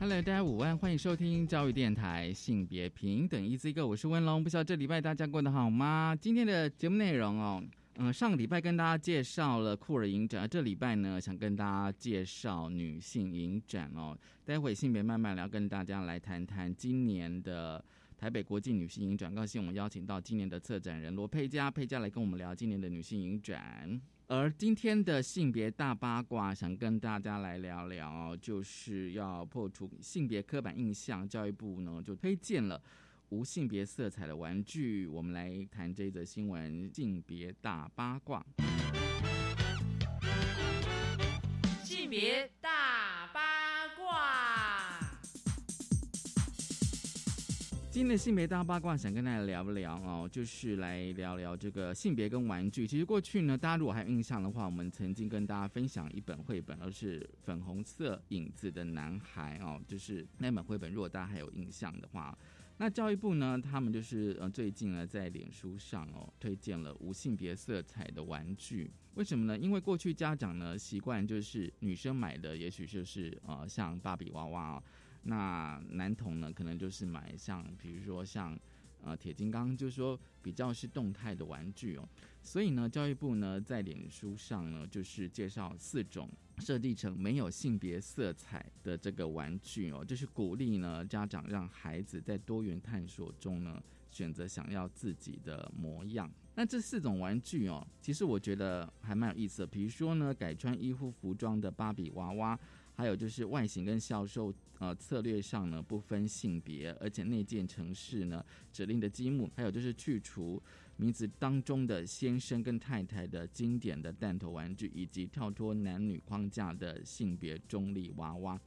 Hello，大家午安，欢迎收听教育电台性别平等一字一个我是温龙。不知道这礼拜大家过得好吗？今天的节目内容哦，嗯，上个礼拜跟大家介绍了酷儿影展，这礼拜呢想跟大家介绍女性影展哦。待会性别慢慢聊，跟大家来谈谈今年的台北国际女性影展。高兴我们邀请到今年的策展人罗佩佳，佩佳来跟我们聊今年的女性影展。而今天的性别大八卦，想跟大家来聊聊，就是要破除性别刻板印象。教育部呢就推荐了无性别色彩的玩具。我们来谈这则新闻：性别大八卦。性别大今天的性别大八卦，想跟大家聊一聊哦，就是来聊聊这个性别跟玩具。其实过去呢，大家如果还有印象的话，我们曾经跟大家分享一本绘本，而是粉红色影子的男孩哦，就是那本绘本。如果大家还有印象的话，那教育部呢，他们就是呃最近呢在脸书上哦推荐了无性别色彩的玩具。为什么呢？因为过去家长呢习惯就是女生买的，也许就是呃像芭比娃娃哦。那男童呢，可能就是买像，比如说像，呃，铁金刚，就是说比较是动态的玩具哦。所以呢，教育部呢在脸书上呢，就是介绍四种设计成没有性别色彩的这个玩具哦，就是鼓励呢家长让孩子在多元探索中呢选择想要自己的模样。那这四种玩具哦，其实我觉得还蛮有意思的。比如说呢，改穿衣服服装的芭比娃娃。还有就是外形跟销售呃策略上呢不分性别，而且内建城市呢指令的积木，还有就是去除名字当中的先生跟太太的经典的弹头玩具，以及跳脱男女框架的性别中立娃娃。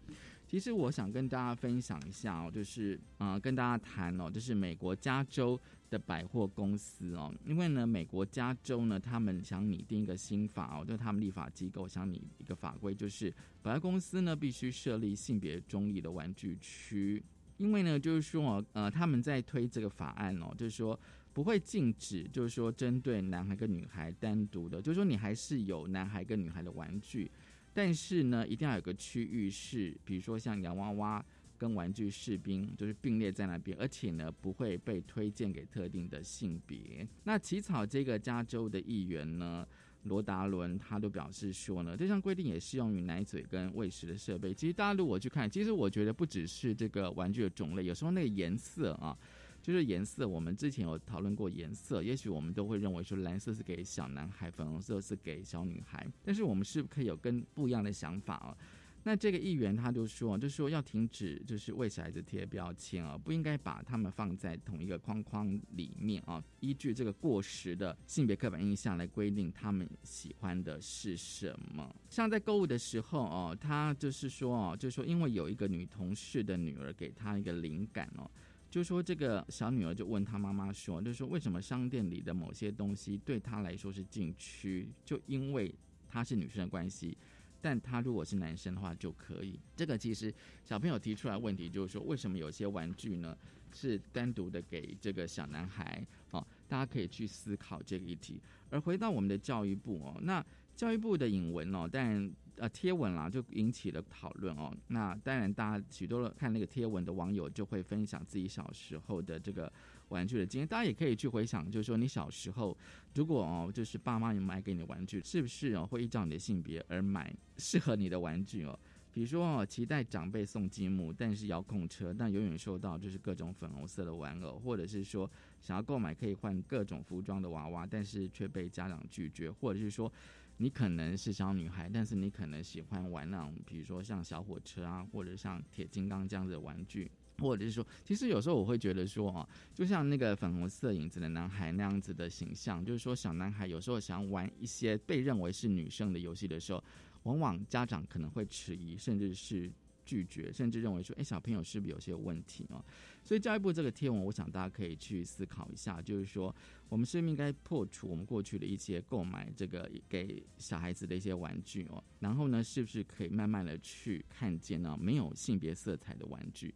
其实我想跟大家分享一下哦，就是啊，跟大家谈哦，就是美国加州的百货公司哦，因为呢，美国加州呢，他们想拟定一个新法哦，就他们立法机构想拟一个法规，就是百货公司呢必须设立性别中立的玩具区，因为呢，就是说呃，他们在推这个法案哦，就是说不会禁止，就是说针对男孩跟女孩单独的，就是说你还是有男孩跟女孩的玩具。但是呢，一定要有个区域是，比如说像洋娃娃跟玩具士兵，就是并列在那边，而且呢不会被推荐给特定的性别。那起草这个加州的议员呢，罗达伦他都表示说呢，这项规定也适用于奶嘴跟喂食的设备。其实大家如果去看，其实我觉得不只是这个玩具的种类，有时候那个颜色啊。就是颜色，我们之前有讨论过颜色，也许我们都会认为说蓝色是给小男孩，粉红色是给小女孩，但是我们是不是可以有跟不一样的想法哦。那这个议员他就说，就说要停止就是为小孩子贴标签啊，不应该把他们放在同一个框框里面啊，依据这个过时的性别刻板印象来规定他们喜欢的是什么。像在购物的时候哦，他就是说哦，就说因为有一个女同事的女儿给他一个灵感哦。就说这个小女儿就问她妈妈说，就说为什么商店里的某些东西对她来说是禁区？就因为她是女生的关系，但他如果是男生的话就可以。这个其实小朋友提出来问题就是说，为什么有些玩具呢是单独的给这个小男孩？哦，大家可以去思考这个议题。而回到我们的教育部哦，那教育部的引文哦，但。呃，贴文啦就引起了讨论哦。那当然，大家许多看那个贴文的网友就会分享自己小时候的这个玩具的经验。大家也可以去回想，就是说你小时候，如果哦，就是爸妈有买给你的玩具，是不是哦会依照你的性别而买适合你的玩具哦？比如说哦，期待长辈送积木，但是遥控车，但永远收到就是各种粉红色的玩偶，或者是说想要购买可以换各种服装的娃娃，但是却被家长拒绝，或者是说。你可能是小女孩，但是你可能喜欢玩那种，比如说像小火车啊，或者像铁金刚这样子的玩具，或者是说，其实有时候我会觉得说，哦，就像那个粉红色影子的男孩那样子的形象，就是说小男孩有时候想玩一些被认为是女生的游戏的时候，往往家长可能会迟疑，甚至是。拒绝，甚至认为说，哎，小朋友是不是有些问题哦？所以教育部这个贴文，我想大家可以去思考一下，就是说，我们是不是应该破除我们过去的一些购买这个给小孩子的一些玩具哦？然后呢，是不是可以慢慢的去看见呢没有性别色彩的玩具？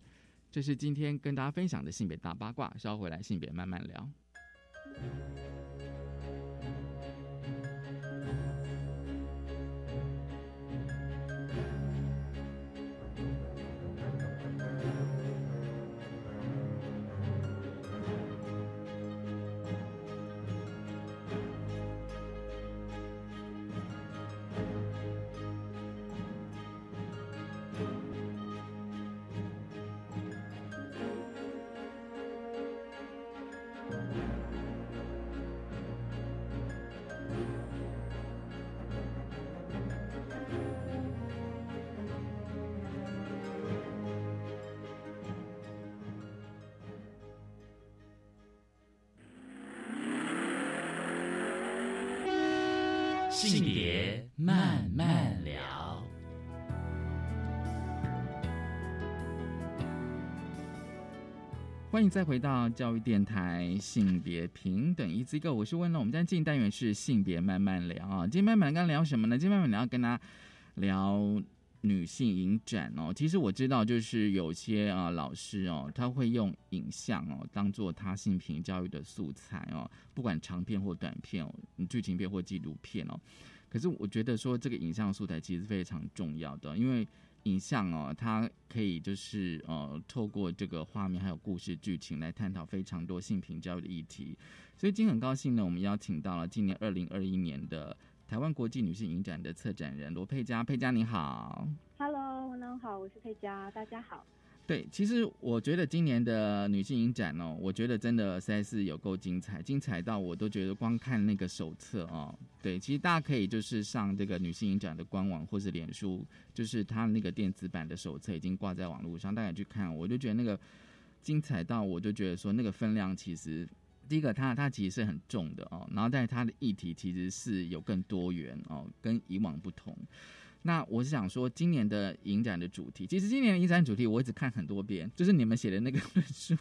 这是今天跟大家分享的性别大八卦，稍后回来性别慢慢聊。欢迎再回到教育电台性别平等一机构，我是温乐。我们今天进单元是性别慢慢聊啊。今天慢慢聊聊什么呢？今天慢慢聊跟大家聊女性影展哦。其实我知道，就是有些啊老师哦，他会用影像哦当做他性平教育的素材哦，不管长片或短片哦，剧情片或纪录片哦。可是我觉得说这个影像素材其实非常重要的，因为影像哦，它可以就是呃透过这个画面还有故事剧情来探讨非常多性平教育的议题。所以今天很高兴呢，我们邀请到了今年二零二一年的台湾国际女性影展的策展人罗佩佳，佩佳你好。Hello，文龙好，我是佩佳，大家好。对，其实我觉得今年的女性影展哦，我觉得真的实在是有够精彩，精彩到我都觉得光看那个手册哦，对，其实大家可以就是上这个女性影展的官网或是脸书，就是它那个电子版的手册已经挂在网络上，大家去看，我就觉得那个精彩到我就觉得说那个分量其实。第一个，它它其实是很重的哦，然后但是它的议题其实是有更多元哦，跟以往不同。那我是想说，今年的影展的主题，其实今年的影展主题我一直看很多遍，就是你们写的那个论书，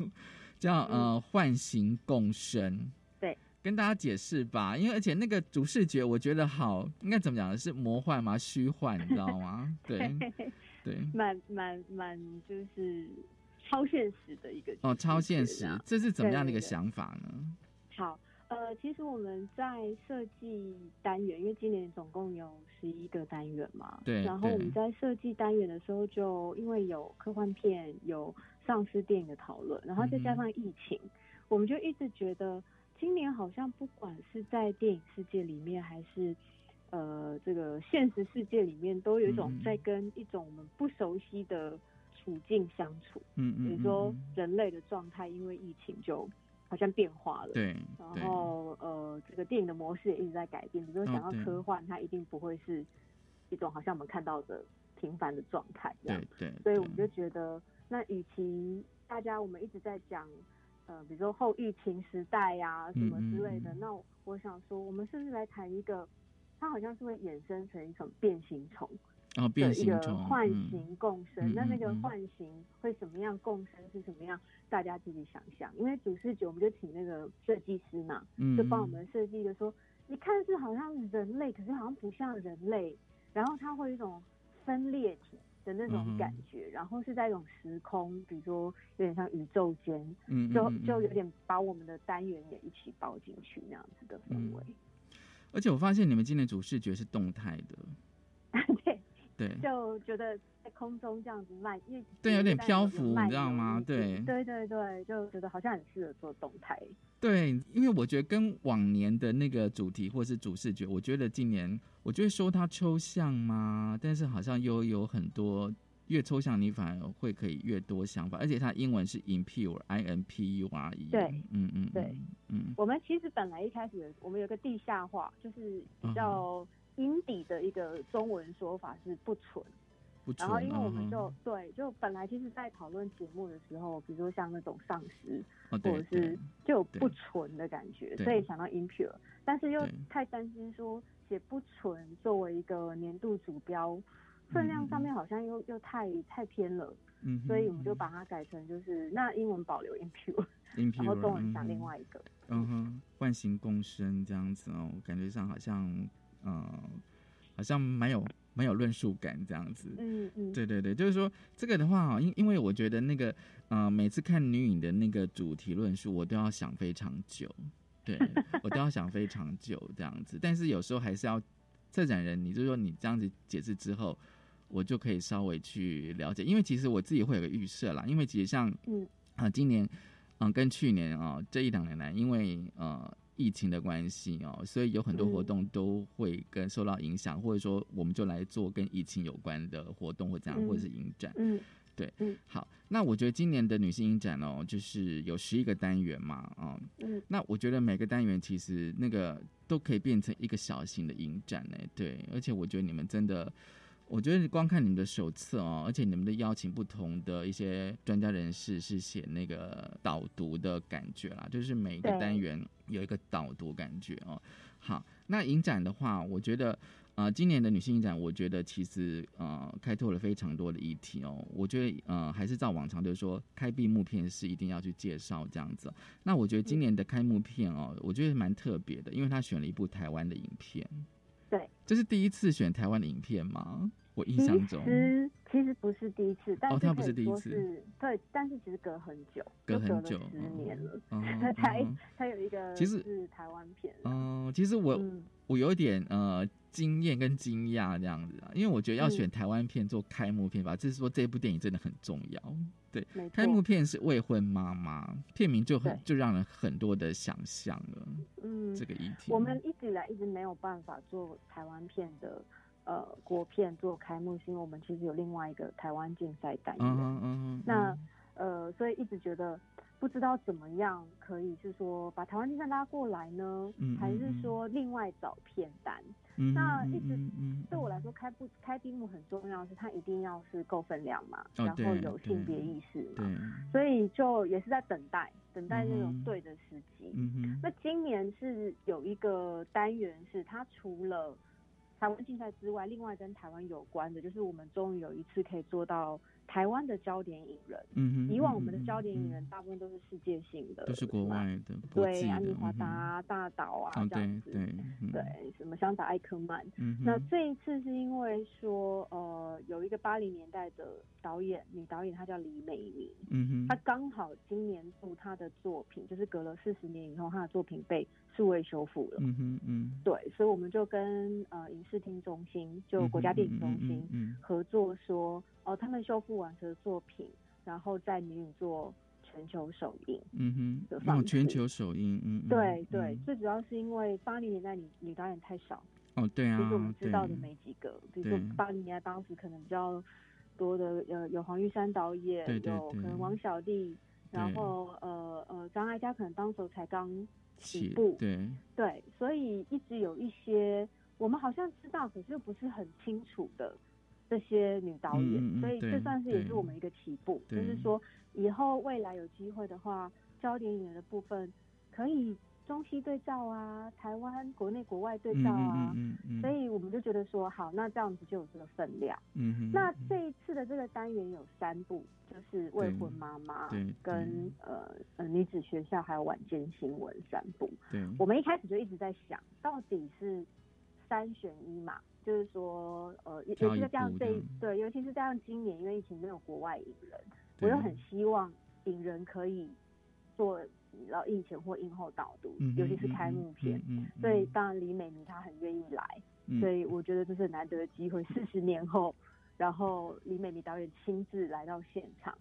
叫呃“唤醒共生”。对，跟大家解释吧，因为而且那个主视觉我觉得好，应该怎么讲呢？是魔幻吗？虚幻，你知道吗？对 对。蛮蛮蛮就是超现实的一个哦，超现实这是怎么样的一个对对对想法呢？好，呃，其实我们在设计单元，因为今年总共有十一个单元嘛，对对然后我们在设计单元的时候，就因为有科幻片、有丧尸电影的讨论，然后再加上疫情，我们就一直觉得今年好像不管是在电影世界里面，还是呃这个现实世界里面，都有一种嗯在跟一种我们不熟悉的处境相处。嗯嗯，比如说人类的状态，因为疫情就好像变化了。对对然后呃，这个电影的模式也一直在改变。比如说哦想要科幻，它一定不会是一种好像我们看到的平凡的状态这样对。对，所以我们就觉得，那与其大家我们一直在讲，呃，比如说后疫情时代呀、什么之类的，嗯嗯嗯那我想说，我们是不是来谈一个，它好像是会衍生成一种变形虫哦，变的一个形虫唤嗯醒共生。嗯那那个嗯嗯唤醒会什么样，共生是什么样，大家自己想象。因为主视觉，我们就请那个设计师嘛，嗯，就帮我嗯们设计一个说，你看是好像人类，可是好像不像人类，然后它会有一种分裂体的那嗯种感觉，然后是在一种时空，比如说有点像宇宙间，嗯，就就有点把我们的单元也一起包进去那样子的氛围。而且我发现你们今年主视觉是动态的，对，对。就觉得在空中这样子慢，因为对有点漂浮你知道游吗？对。对对对，就觉得好像很适合做动态。对，因为我觉得跟往年的那个主题或是主视觉，我觉得今年我觉得说它抽象吗？但是好像又有很多越抽象，你反而会可以越多想法，而且它英文是 impure，i n p u r e，对嗯嗯，对嗯，嗯我们其实本来一开始我们有个地下化，就是比较阴底的一个中文说法是不纯。不然后因为我们嗯就、对，就本来其实，在讨论节目的时候，比如说像那种丧尸，哦或者是就有不纯的感觉，所以想到 impure，但是又太担心说写不纯作为一个年度主标分量上面好像又又太太偏了，嗯，所以我们就把它改成就是那英文保留 impure，然后中文讲嗯另外一个。嗯哼，万形共生这样子哦，感觉上好像，嗯、好像蛮有蛮有论述感这样子。嗯嗯，对对对，就是说这个的话啊，因因为我觉得那个，呃，每次看女影的那个主题论述，我都要想非常久，对 我都要想非常久这样子。但是有时候还是要策展人，你就说你这样子解释之后，我就可以稍微去了解，因为其实我自己会有个预设啦，因为其实像嗯啊、今年嗯、跟去年啊、这一两年来，因为呃疫情的关系哦，所以有很多活嗯动都会跟受到影响，或者说我们就来做跟疫情有关的活动或怎样，嗯或者是影展。嗯好，那我觉得今年的女性影展哦，就是有十一个单元嘛，哦，嗯那我觉得每个单元其实那个都可以变成一个小型的影展呢，对，而且我觉得你们真的。我觉得光看你们的手册哦，而且你们的邀请不同的一些专家人士是写那个导读的感觉啦，就是每一个单元有一个导读感觉哦。好，那影展的话，我觉得呃，今年的女性影展，我觉得其实呃开拓了非常多的议题哦。我觉得呃还是照往常，就是说开闭幕片是一定要去介绍这样子。那我觉得今年的开幕片哦，我觉得蛮特别的，因为他选了一部台湾的影片。对，这是第一次选台湾的影片吗？我印象中。其实其实不是第一次，但哦他不是第一次。对，但是其实隔很久，隔很久十年了，嗯 才嗯才有一个其实是台湾片啦。嗯，其实我、嗯。我有一点呃惊艳跟惊讶这样子啊，因为我觉得要嗯选台湾片做开幕片吧，就是说这部电影真的很重要。对，没开幕，片是未婚妈妈，片名就很就让人很多的想象了。嗯这，个议题，我们一直以来一直没有办法做台湾片的呃国片做开幕，是因为我们其实有另外一个台湾竞赛单元。嗯嗯嗯，那呃，所以一直觉得不知道怎么样可以是说把台湾竞赛拉过来呢，嗯还是嗯嗯。说另外找片单？那一直嗯嗯对我来说，开不开闭幕很重要，是它一定要是够分量嘛，哦然后有性别意识嘛，所以就也是在等待，等待那种对的时机。嗯哼，那今年是有一个单元是它除了台湾竞赛之外，另外跟台湾有关的，就是我们终于有一次可以做到台湾的焦点影人。嗯哼，以往我嗯们的焦点影嗯人大部分都是世界性的，都是国外的，对，的安妮华达、大岛啊哦，这样子，对对嗯。对，什么香达艾克曼。嗯哼，那这一次是因为说，呃，有一个八零年代的导演，女导演，她叫李美妮，嗯哼，她刚好今年度她的作品，就是隔了四十年以后，她的作品被数位修复了。嗯哼嗯，对，所以我们就跟呃影视厅中心，就国家电影中心、嗯合作说，哦、他们修复完成的作品，然后在女影做全球首映。嗯哼，的方那种全球首映，嗯，嗯对对，嗯。最主要是因为八零年代女女导演太少，哦，对啊，其实我们知道的没几个，比如说对。八零年代当时可能比较多的，呃，有黄玉山导演，对对对。有可能王小弟，然后呃呃张艾嘉可能当时候才刚起起步，对，对，所以一直有一些我们好像知道，可是又不是很清楚的这些女导演，所以这算是也是我们一个起步，就是说以后未来有机会的话，焦点演员的部分可以中西对照啊，台湾国内国外对照啊。嗯嗯嗯，所以觉得说，好，那这样子就有这个分量。嗯哼，那这一次的这个单元有三部，就是未婚妈妈跟呃呃女子学校还有晚间新闻三部。对，我们一开始就一直在想，到底是三选一嘛？就是说，呃，尤其是这样这一对，尤其是这样今年因为疫情没有国外影人，我又很希望影人可以做然后映前或映后导读，尤其是开幕片。，嗯嗯嗯所以当然李美妮她很愿意来，嗯所以我觉得这是很难得的机会。四十年后，然后李美妮导演亲自来到现场，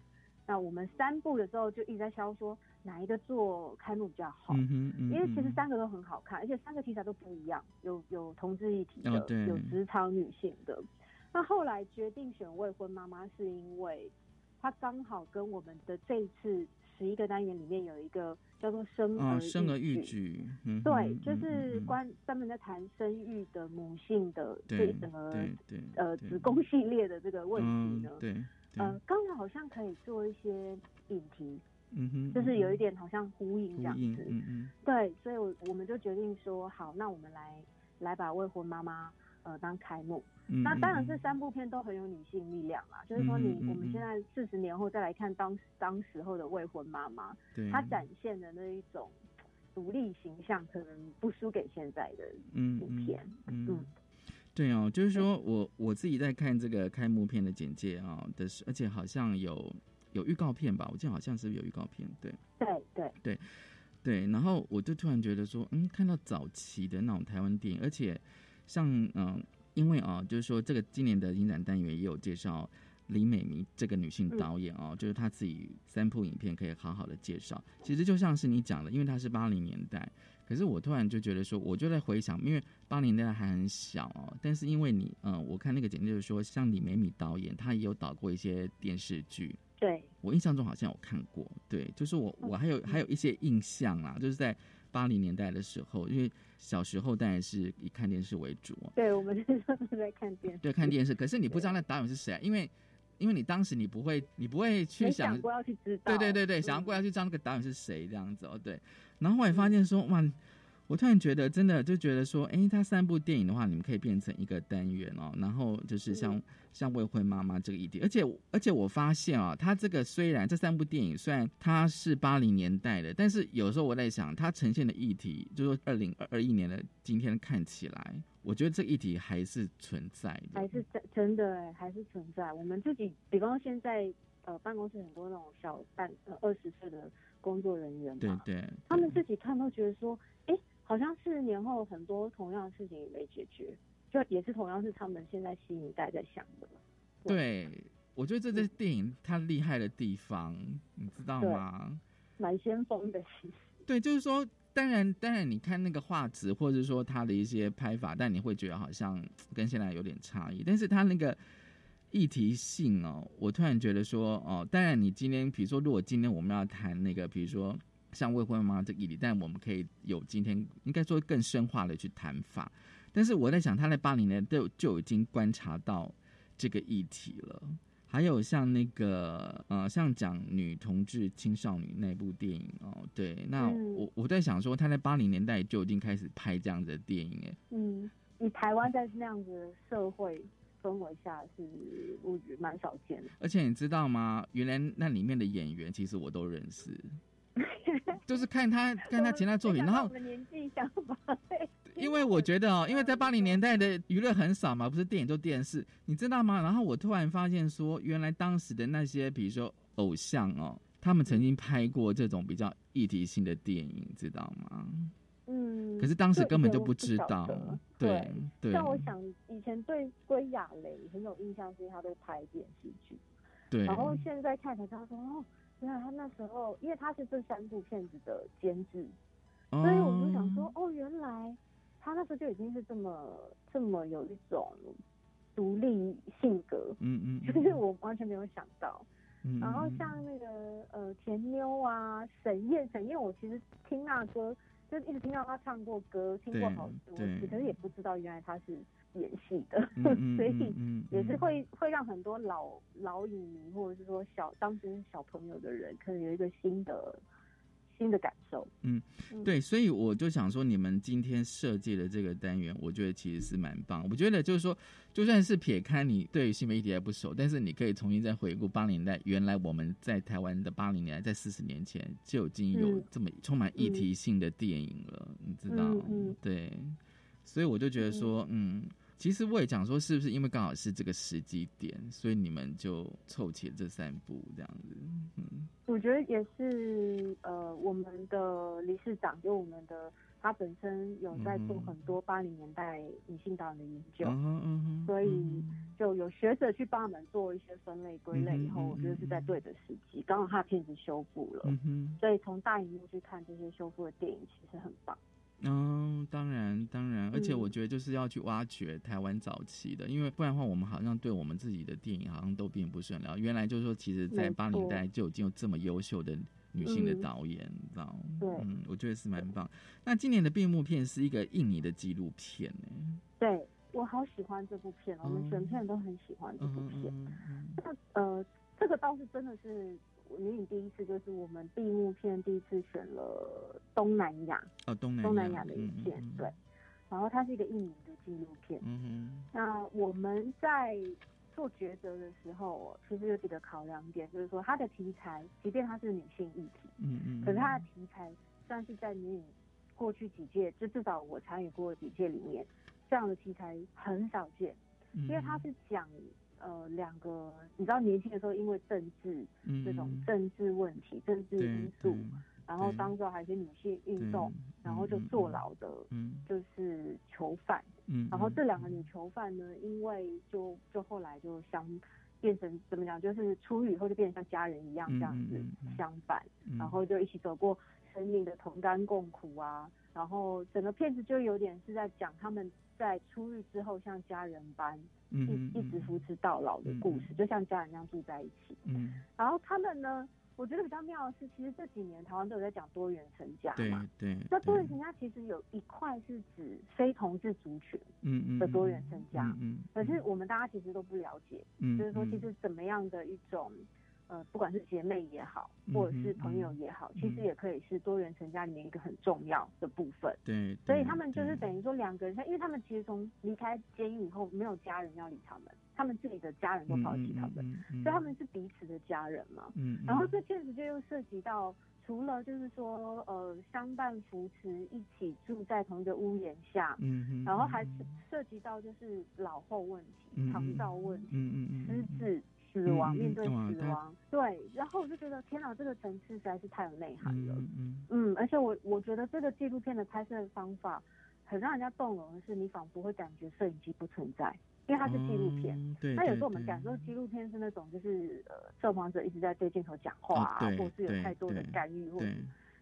那我们三部的时候就一直在消说哪一个做开幕比较好。嗯嗯，因为其实嗯三个都很好看，而且三个题材都不一样，有有同志议题的，哦有职场女性的。那后来决定选未婚妈妈，是因为她刚好跟我们的这一次十一个单元里面有一个叫做生儿哦，生儿育育举，嗯对，就是关专门在谈生育的母性的这个呃子。宫系列的这个问题呢，嗯对，呃，刚才好像可以做一些引题，嗯哼，就是有一点点好像呼应这样，子。嗯嗯。对，所以我我们就决定说，好，那我们来来把未婚妈妈呃当开幕。嗯那当然，嗯这三部片都很有女性力量啦，就是说你我们现在四十年后再来看当当时候的未婚妈妈，对。她展现的那一种独立形象，可能不输给现在的影片。嗯。嗯。对哦，就是说我我自己在看这个开幕片的简介啊、的是，而且好像有有预告片吧，我记得好像是有预告片，对对。对，对，然后我就突然觉得说，嗯，看到早期的那种台湾电影，而且像嗯、因为啊，就是说这个今年的影展单元也有介绍李美明这个女性导演哦，就是她自己三部影片可以好好的介绍。其实就像是你讲的，因为她是八零年代，可是我突然就觉得说，我就在回想，因为八零年代还很小哦，但是因为你嗯、我看那个简介就是说，像李美米导演，她也有导过一些电视剧，对，我印象中好像有看过，对，就是我我还有还有一些印象啦，就是在八零年代的时候，因为小时候当然是以看电视为主，对，我们那时候都在看电视，对，看电视，可是你不知道那导演是谁啊，因为因为你当时你不会你不会去想要去知道。对对对对，嗯想要过要去知道那个导演是谁这样子哦，对。然后我也发现说，哇，我突然觉得真的就觉得说，哎，他三部电影的话，你们可以变成一个单元哦。然后就是像、嗯像未婚妈妈这个议题，而且而且我发现啊，他这个虽然这三部电影虽然它是八零年代的，但是有时候我在想，它呈现的议题，就说二零二一年的今天看起来，我觉得这个议题还是存在的，还是真真的哎，还是存在。我们自己，比方说现在呃办公室很多那种小半呃二十岁的工作人员嘛，对对，他们自己看都觉得说，哎，好像四十年后很多同样的事情也没解决，就也是同样是他们现在新一代在想的。对，我觉得这是电影它厉害的地方，你知道吗？蛮先锋的，其实。对，就是说，当然，当然，你看那个画质，或者说它的一些拍法，但你会觉得好像跟现在有点差异。但是它那个议题性哦，我突然觉得说，哦，当然，你今天比如说，如果今天我们要谈那个，比如说像未婚妈妈这个议题，但我们可以有今天应该说更深化的去谈法。但是我在想，他在八零年就就已经观察到这个议题了。还有像那个呃，像讲女同志青少年那部电影哦，对，那嗯我我在想说，他在八零年代就已经开始拍这样子的电影，哎，嗯，以台湾在那样子的社会氛围下，是我觉得蛮少见的。而且你知道吗？原来那里面的演员其实我都认识，就是看他看他其他作品，然后没想到我们年纪相仿，因为我觉得哦，因为在八零 年代的娱乐很少嘛，不是电影就电视，你知道吗？然后我突然发现说，原来当时的那些，比如说偶像哦，他们曾经拍过这种比较议题性的电影，知道吗？嗯。可是当时根本就不知道得，对对像我想以前对归亚蕾很有印象，是因为他都拍电视剧，对，然后现在看才知道说，哦，原来他那时候，因为他是这三部片子的监制，所以我就想说，哦，原来他那时候就已经是这么这么有一种独立性格，嗯嗯，嗯 就是我完全没有想到。嗯然后嗯像那个呃甜妞啊，沈燕，沈燕我其实听那歌，就一直听到她唱过歌，听过好多对次，可是也不知道原来她是演戏的，嗯嗯 所以也是嗯会会让很多老老影迷或者是说小当时是小朋友的人，可能有一个新的新的感受。嗯，对，所以我就想说，你们今天设计的这个单元，我觉得其实是蛮棒。我觉得就是说，就算是撇开你对于新媒体还不熟，但是你可以重新再回顾八零年代，原来我们在台湾的八零年代，在四十年前就已经有嗯这么充满议题性的电影了，你知道？嗯嗯对，所以我就觉得说，嗯。其实我也讲说，是不是因为刚好是这个时机点，所以你们就凑齐了这三部这样子？嗯我觉得也是，呃，我们的理事长就我们的他本身有在做嗯很多八零年代女性导演的研究，嗯哼嗯所以嗯就有学者去帮我们做一些分类归类以后，嗯我觉得是在对的时机，刚好他的片子修复了，嗯。所以从大荧幕去看这些修复的电影，其实很棒。嗯，当然，当然，而且嗯我觉得就是要去挖掘台湾早期的，因为不然的话，我们好像对我们自己的电影好像都并不是很了解。原来就是说，其实，在八零代就已经有这么优秀的女性的嗯导演，你知道？对嗯，我觉得是蛮棒。那今年的闭幕片是一个印尼的纪录片呢。对我好喜欢这部片，我们全片都很喜欢这部嗯片。那呃，这个倒是真的是女影第一次，就是我们闭幕片第一次选了东南亚，哦，东南东南亚的影片，嗯嗯对。然后它是一个印尼的纪录片。嗯那我们在做抉择的时候，其实有几个考量点，就是说它的题材，即便它是女性议题，嗯嗯，可是它的题材算是在女影过去几届，就至少我参与过的几届里面，这样的题材很少见，因因为它是讲呃两个，你知道年轻的时候因为政治这种政治问题、政治因素，然后当时还是女性运动，然后就坐牢的，嗯，就是囚犯。嗯，然后这两个女囚犯呢，因为就就后来就相变成怎么讲，就是出狱以后就变成像家人一样这样子相伴，然后就一起走过生命的同甘共苦啊。然后整个片子就有点是在讲他们在出狱之后像家人般一一直扶持到老的故事，就像家人一样住在一起。嗯，然后他们呢？我觉得比较妙的是，其实这几年台湾都有在讲多元成家嘛。对对。那多元成家其实有一块是指非同志族群嗯的多元成家，嗯可是我们大家其实都不了解，嗯，就是说其实怎么样的一种，呃，不管是姐妹也好，或者是朋友也好，其实也可以是多元成家里面一个很重要的部分。对。所以他们就是等于说两个人，因为他们其实从离开监狱以后，没有家人要理他们。他们自己的家人都抛弃他们，所以他们是彼此的家人嘛。嗯，然后这确实就又涉及到，除了就是说呃相伴扶持，一起住在同一个屋檐下，嗯然后还涉及到就是老后问题、长照问题、嗯嗯失智、死亡，面对死亡，对。然后我就觉得天哪，这个层次实在是太有内涵了。嗯嗯，而且我我觉得这个纪录片的拍摄方法很让人家动容的是，你仿佛会感觉摄影机不存在。因为它是纪录片，那有时候我们感受纪录片是那种就是呃受访者一直在对镜头讲话啊，或是有太多的干预，或者，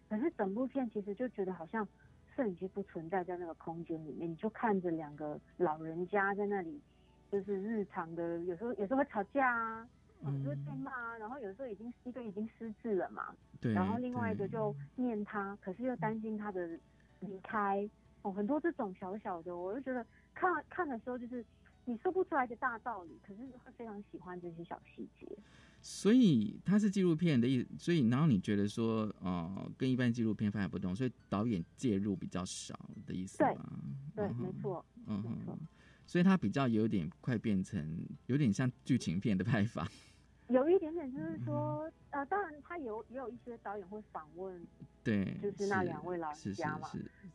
可是整部片其实就觉得好像摄影机不存在在那个空间里面，你就看着两个老人家在那里，就是日常的有时候有时候会吵架啊，有时候会被骂啊，然后有时候已经一个已经失智了嘛，对然后另外一个就念他，可是又担心他的离开，哦，很多这种小小的，我就觉得看看的时候就是。你说不出来的大道理，可是会非常喜欢这些小细节。所以它是纪录片的意思，所以然后你觉得说，呃，跟一般纪录片发展不同，所以导演介入比较少的意思吗？对，没错，嗯没错。所以它比较有点快变成有点像剧情片的拍法。有一点点就是说，呃，当然他有也有一些导演会访问，对，就是那两位老人家嘛。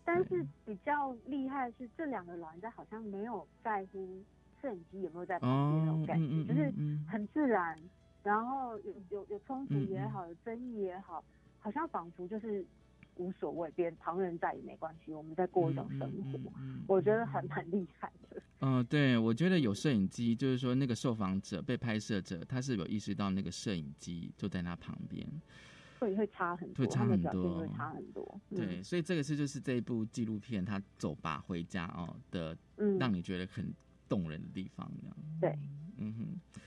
但是比较厉害的是，这两个老人家好像没有在乎。摄影机有没有在旁边那种感觉，就是很自然，然后有有有冲突也好，有争议也好，好像仿佛就是无所谓，别人旁人在也没关系，我们在过一种生活，我觉得还蛮厉害的。嗯，对，我觉得有摄影机，就是说那个受访者被拍摄者，他是有意识到那个摄影机就在他旁边，会会差很多，会差很多，会差很多。对，所以这个是就是这一部纪录片，他走吧回家哦的，让你觉得很。动人的地方，这样。对，嗯哼，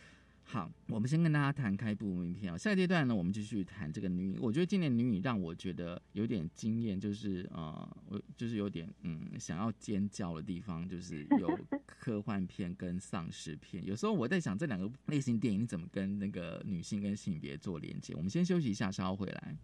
好，我们先跟大家谈开部名片啊。下一阶段呢，我们继续谈这个女影。我觉得今年女影让我觉得有点惊艳，就是呃，我就是有点嗯想要尖叫的地方，就是 有科幻片跟丧尸片。有时候我在想，这两个类型电影怎么跟那个女性跟性别做连接？我们先休息一下，稍后回来。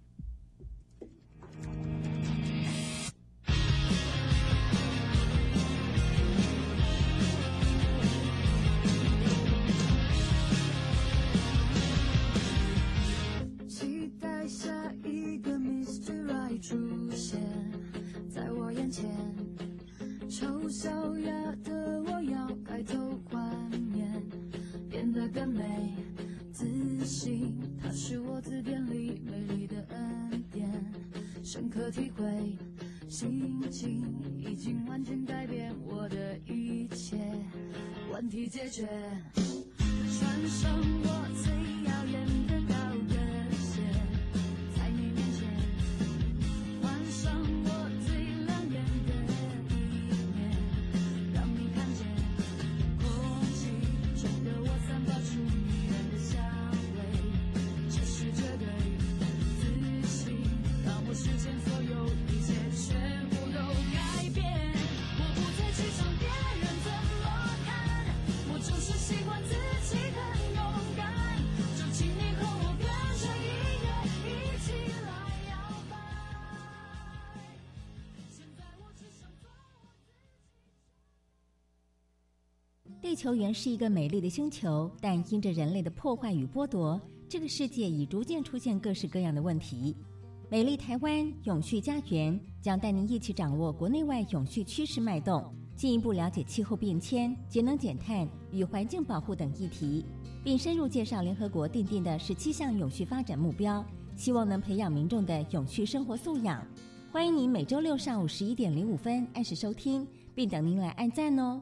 出现在我眼前，丑小鸭的我要改头换面，变得更美，自信，它是我字典里美丽的恩典，深刻体会，心情已经完全改变我的一切，问题解决，穿上我最耀眼的球原是一个美丽的星球，但因着人类的破坏与剥夺，这个世界已逐渐出现各式各样的问题。美丽台湾永续家园将带您一起掌握国内外永续趋势脉动，进一步了解气候变迁、节能减碳与环境保护等议题，并深入介绍联合国订定的十七项永续发展目标，希望能培养民众的永续生活素养。欢迎您每周六上午十一点零五分按时收听，并等您来按赞哦。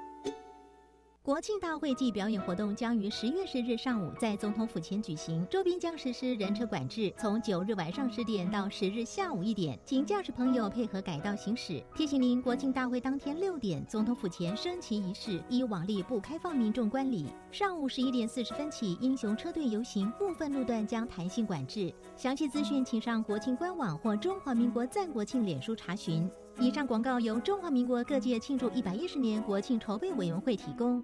国庆大会暨表演活动将于十月十日上午在总统府前举行，周边将实施人车管制，从九日晚上十点到十日下午一点，请驾驶朋友配合改道行驶。提醒您，国庆大会当天六点，总统府前升旗仪式依往例不开放民众观礼。上午十一点四十分起，英雄车队游行部分路段将弹性管制。详细资讯请上国庆官网或中华民国赞国庆脸书查询。以上广告由中华民国各界庆祝一百一十年国庆筹备委员会提供。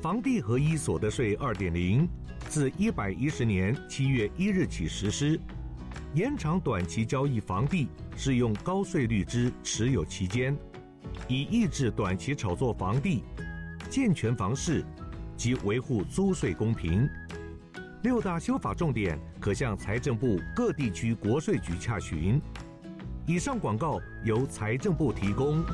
房地合一所得税二点零自一百一十年七月一日起实施，延长短期交易房地适用高税率之持有期间，以抑制短期炒作房地，健全房市及维护租税公平。六大修法重点可向财政部各地区国税局洽询。以上广告由财政部提供。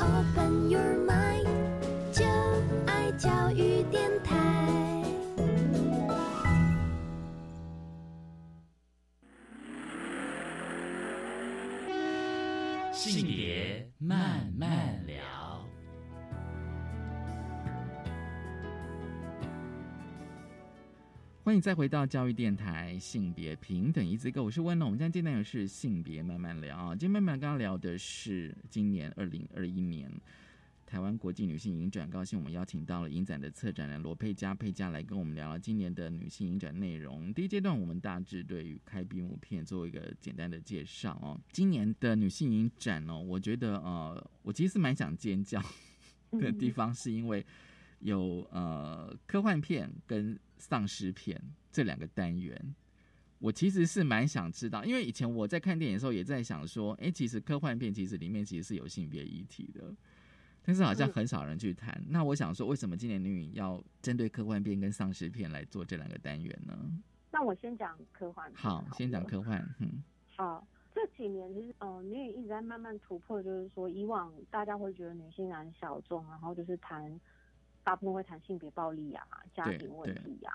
Open your mind，就爱教育电台。性别慢慢欢迎再回到教育电台性别平等一字歌，我是温龙。我们今天今天也是性别慢慢聊啊。今天慢慢刚刚聊的是今年二零二一年台湾国际女性影展，高兴我们邀请到了影展的策展人罗佩佳佩佳来跟我们聊聊今年的女性影展内容。第一阶段我们大致对于开闭幕片做一个简单的介绍哦。今年的女性影展哦，我觉得呃，我其实是蛮想尖叫的地方，是因为有呃科幻片跟丧尸片这两个单元，我其实是蛮想知道，因为以前我在看电影的时候也在想说，哎、其实科幻片其实里面其实是有性别议题的，但是好像很少人去谈。那我想说，为什么今年女影要针对科幻片跟丧尸片来做这两个单元呢？那我先讲科幻片好，先讲科幻，嗯 好，这几年其实呃，女影一直在慢慢突破，就是说以往大家会觉得女性很小众，然后就是谈大部分会谈性别暴力啊、家庭问题啊，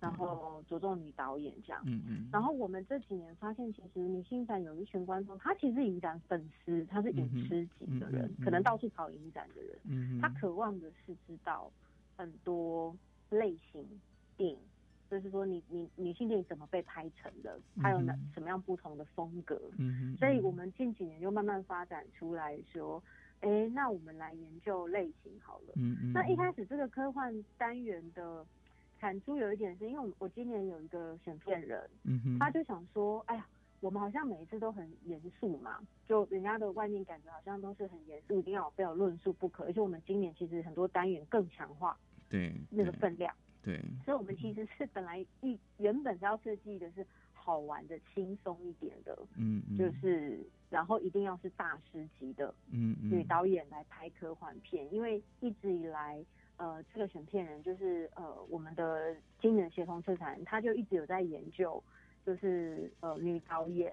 然后着重女导演这样。嗯嗯，然后我们这几年发现，其实女性展有一群观众，他其实影展粉丝，他是影痴级的人，可能到处跑影展的人，嗯他渴望的是知道很多类型电影，就是说你你女性电影怎么被拍成的，它有哪什么样不同的风格，嗯哼，所以我们近几年就慢慢发展出来说，哎，那我们来研究类型好了。嗯嗯，那一开始这个科幻单元的产出有一点是因为我我今年有一个选片人，嗯哼，他就想说，哎呀，我们好像每一次都很严肃嘛，就人家的外面感觉好像都是很严肃，一定要有非有论述不可。而且我们今年其实很多单元更强化对那个分量，对，所以我们其实是本来一原本是要设计的是好玩的、轻松一点的，嗯嗯，就是然后一定要是大师级的嗯嗯女导演来拍科幻片，因为一直以来。呃，这个选片人就是呃，我们的今年协同策展人，他就一直有在研究，就是呃女导演，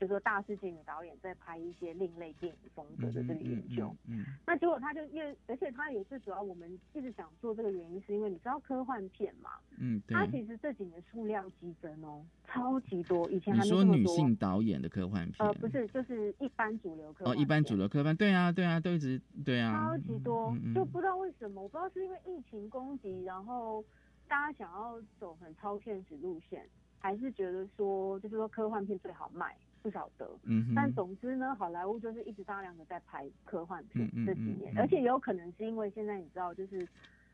就说大师级女导演在拍一些另类电影风格的这个研究。嗯那结果他就因为，而且他也是主要我们一直想做这个原因，是因为你知道科幻片嘛，嗯，对它。其实这几年数量激增哦，超级多，以前你说还没这么多。女性导演的科幻片？呃，不是，就是一般主流科幻哦，一般主流科幻，对啊，对啊，都一直对啊，超级多，就不知道为什么，我不知道是因为疫情攻击，然后大家想要走很超现实路线，还是觉得说，就是说科幻片最好卖，不晓得。嗯但总之呢，好莱坞就是一直大量的在拍科幻片嗯嗯这几年，嗯嗯而且也有可能是因为现在你知道，就是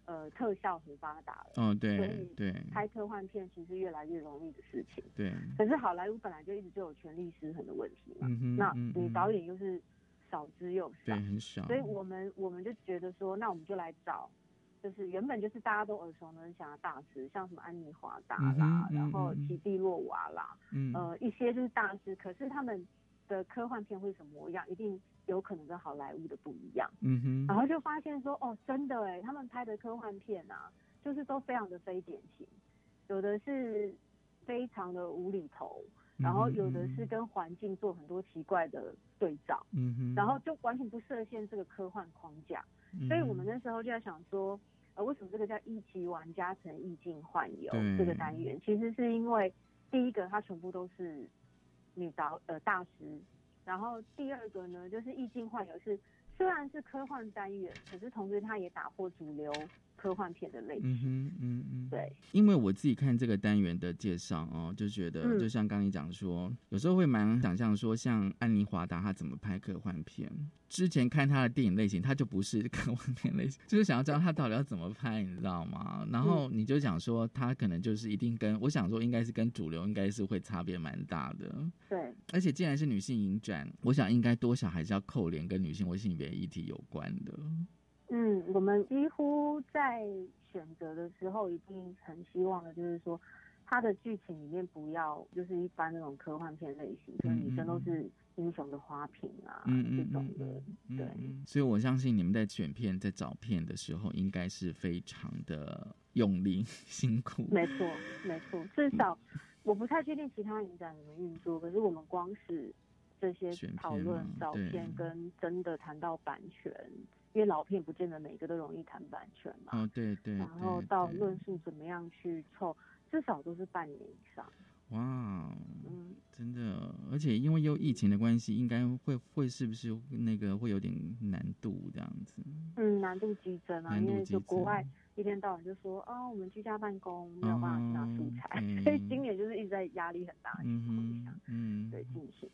呃特效很发达了，哦，所对以对拍科幻片其实越来越容易的事情。对，可是好莱坞本来就一直就有权力失衡的问题嘛，嗯哼那嗯嗯你导演又是少之又对，少，很少。所以我们我们就觉得说，那我们就来找，就是原本就是大家都耳熟能详的大师，像什么安妮华达啦，然后奇蒂洛娃啦，嗯呃，一些就是大师，可是他们的科幻片会什么模样，一定有可能跟好莱坞的不一样。嗯哼，然后就发现说，哦，真的哎，他们拍的科幻片啊，就是都非常的非典型，有的是非常的无厘头，然后有的是跟环境做很多奇怪的对照，嗯哼，然后就完全不设限这个科幻框架。嗯所以我们那时候就在想说，呃，为什么这个叫一级玩家成意境幻游对这个单元？其实是因为第一个它全部都是女导呃大师，然后第二个呢就是意境幻游是虽然是科幻单元，可是同时它也打破主流科幻片的类型。嗯哼，嗯嗯，对，因为我自己看这个单元的介绍哦，就觉得嗯就像刚你讲说，有时候会蛮想象说，像安妮华达她怎么拍科幻片。之前看她的电影类型，她就不是科幻片类型，就是想要知道她到底要怎么拍，你知道吗？然后你就想说，她可能就是一定跟我想说，应该是跟主流应该是会差别蛮大的。对，而且既然是女性影展，我想应该多少还是要扣连跟女性或性别议题有关的。嗯，我们几乎在选择的时候，一定很希望的就是说，它的剧情里面不要就是一般那种科幻片类型，就是女生都是英雄的花瓶啊、这种的。对，嗯所以我相信你们在选片、在找片的时候，应该是非常的用力、辛苦。没错，没错。至少我不太确定其他影展怎么运作，可是我们光是这些讨论片嘛、对找片跟真的谈到版权，因为老片不见得每个都容易谈版权嘛。哦，对对然后到论述怎么样去凑，至少都是半年以上。哇，嗯，真的，而且因为又疫情的关系，应该会会是不是那个会有点难度这样子？嗯，难度激增啊，因为就国外一天到晚就说啊，我们居家办公没有办法拿素材，嗯所以今年就是一直在压力很大的情嗯况下，哼，嗯，对进行。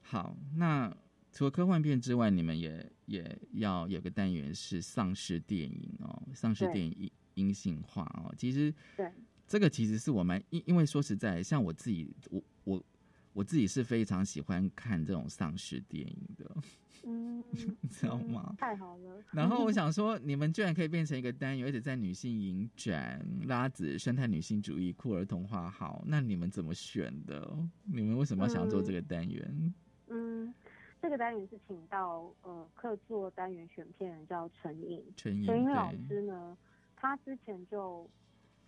好，那除了科幻片之外，你们也也要有个单元是丧尸电影哦，丧尸对电影阴阴性化哦。其实对，这个其实是我们因因为说实在，像我自己，我我我自己是非常喜欢看这种丧尸电影的，嗯，你知道吗？太好了。然后我想说，你们居然可以变成一个单元，而且在女性影展、拉子、生态女性主义、酷儿童话好，那你们怎么选的？你们为什么要想做这个单元？单元是请到呃客座单元选片人叫陈颖，陈颖老对。师呢，他之前就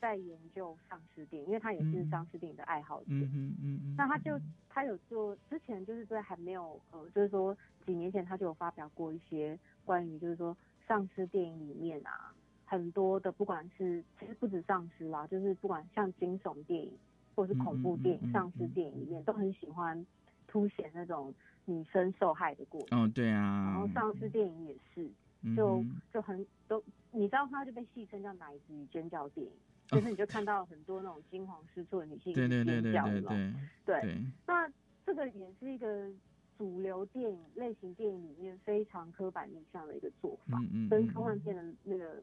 在研究丧尸电影，因为他也是丧尸电影的爱好者。嗯嗯嗯嗯，那他就他有做之前就是在还没有呃，就是说几年前他就有发表过一些关于就是说丧尸电影里面啊，很多的不管是其实不止丧尸啦，就是不管像惊悚电影或者是恐怖电影、丧尸电影里面都很喜欢凸显那种女生受害的过程。哦，对啊，然后上次电影也是，就嗯就很都，你知道它就被戏称叫奶子与尖叫电影，就是你就看到很多那种惊慌失措的女性对对对尖叫对对那种对对，那这个也是一个主流电影类型电影里面非常刻板印象的一个做法，嗯嗯嗯跟科幻片的那个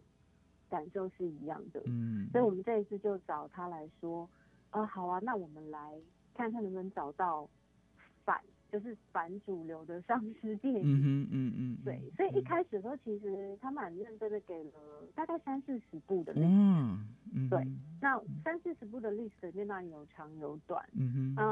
感受是一样的。嗯。所以我们这一次就找他来说，啊，好啊，那我们来看看能不能找到反，就是反主流的丧尸电影。嗯哼嗯嗯，对，所以一开始的时候，其实他蛮认真的给了大概三四十部的。哇，嗯对，那三四十部的 list 里面当然有长有短。嗯哼那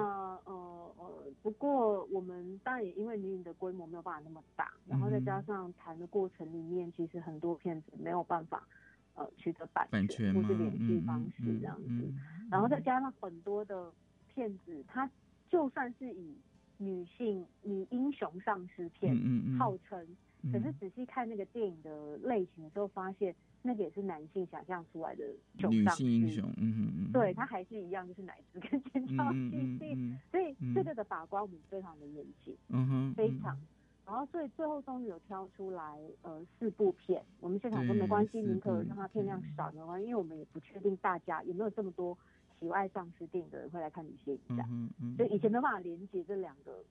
呃呃，不过我们当然也因为女影的规模没有办法那么大，然后再加嗯上谈的过程里面，其实很多片子没有办法呃取得版版权或是联系嗯方式嗯这样子，嗯然后再加上很多的片子，他就算是以女性女英雄丧尸片嗯号称，可是嗯仔细看那个电影的类型的时候，发现那个也是男性想象出来的雄女丧尸。性英雄，嗯哼嗯，对，他还是一样，就是奶子。跟尖叫嗯戏戏，嗯嗯。所以嗯这个的把关我们非常的严谨，嗯哼，非常。然后所以最后终于有挑出来呃四部片，我们现场说没关系，四宁可部让它片量少没关系，因为我们也不确定大家有没有这么多喜爱丧尸电影的人会来看女性影展，嗯嗯所以以前没办法连接这两个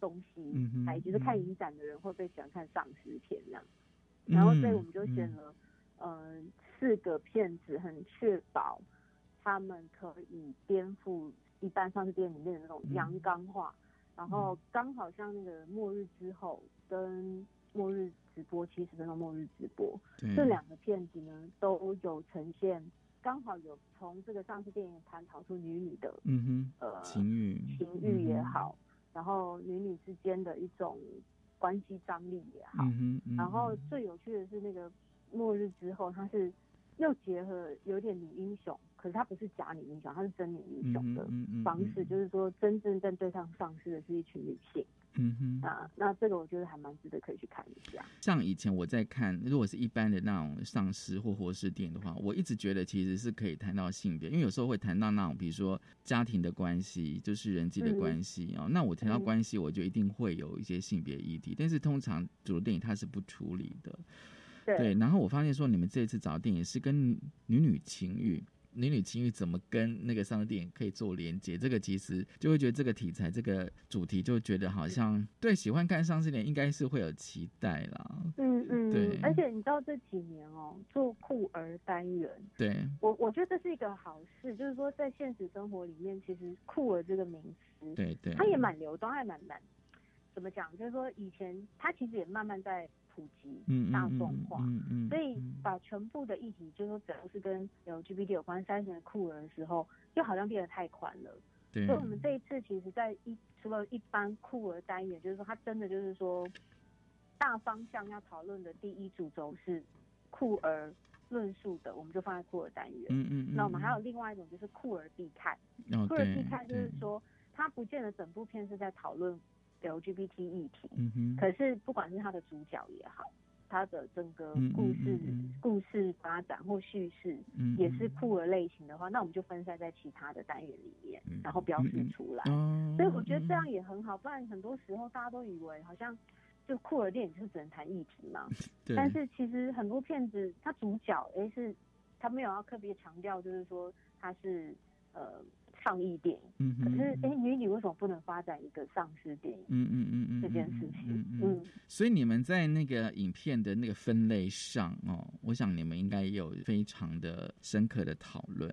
东西，嗯哼还就是看影展的人会不会喜欢看丧尸片这样，然后所以我们就选了，呃，四个片子，很确保他们可以颠覆一般丧尸电影里面的那种阳刚化，然后刚好像那个末日之后跟末日直播七十分钟末日直播。对。这两个片子呢都有呈现，刚好有从这个上次电影探讨出女女的嗯哼，呃情欲，情欲也好，然后女女之间的一种关系张力也好，嗯哼，嗯然后最有趣的是那个末日之后，它是又结合有点女英雄，可是它不是假女英雄，它是真女英雄的方式，就是说真正在对上丧尸的是一群女性。嗯哼。那那这个我觉得还蛮值得可以去看一下。像以前我在看，如果是一般的那种丧尸或活尸电影的话，我一直觉得其实是可以谈到性别，因为有时候会谈到那种，比如说家庭的关系，就是人际的关系哦。那我谈到嗯关系，我就一定会有一些性别议题，但是通常主流电影它是不处理的。对然后我发现说，你们这一次找的电影是跟女女情欲。女女情欲怎么跟那个丧尸电影可以做连接？这个其实就会觉得这个题材、这个主题，就觉得好像对喜欢看丧尸电影应该是会有期待啦。嗯嗯，对而且你知道这几年哦，做酷儿单元，对，我我觉得这是一个好事，就是说在现实生活里面，其实酷儿这个名词，对对它也蛮流动，它也蛮蛮怎么讲？就是说以前它其实也慢慢在普及、嗯嗯大众化，嗯嗯，所以把全部的议题，就是说只要是跟 LGBT 有关、三层酷儿的时候，就好像变得太宽了。对所以我们这一次其实，在一除了一般酷儿单元，就是说它真的就是说大方向要讨论的第一主轴是酷儿论述的，我们就放在酷儿单元。嗯嗯嗯那我们还有另外一种就是酷儿必看，哦酷儿必看就是说，它不见得整部片是在讨论 LGBT 议题，嗯哼。可是不管是它的主角也好，它的整个故事、嗯嗯故事发展或叙事，嗯也是酷儿类型的话，那我们就分散在其他的单元里面，然后标示出来。哦所以我觉得这样也很好，不然很多时候大家都以为好像就酷儿电影就是只能谈议题嘛，但是其实很多片子它主角诶是他没有要特别强调，就是说他是呃上亿电影，嗯可是诶女女为什么不能发展一个丧尸电影？嗯嗯嗯嗯这件事情，嗯嗯。嗯。所以你们在那个影片的那个分类上哦，我想你们应该也有非常的深刻的讨论，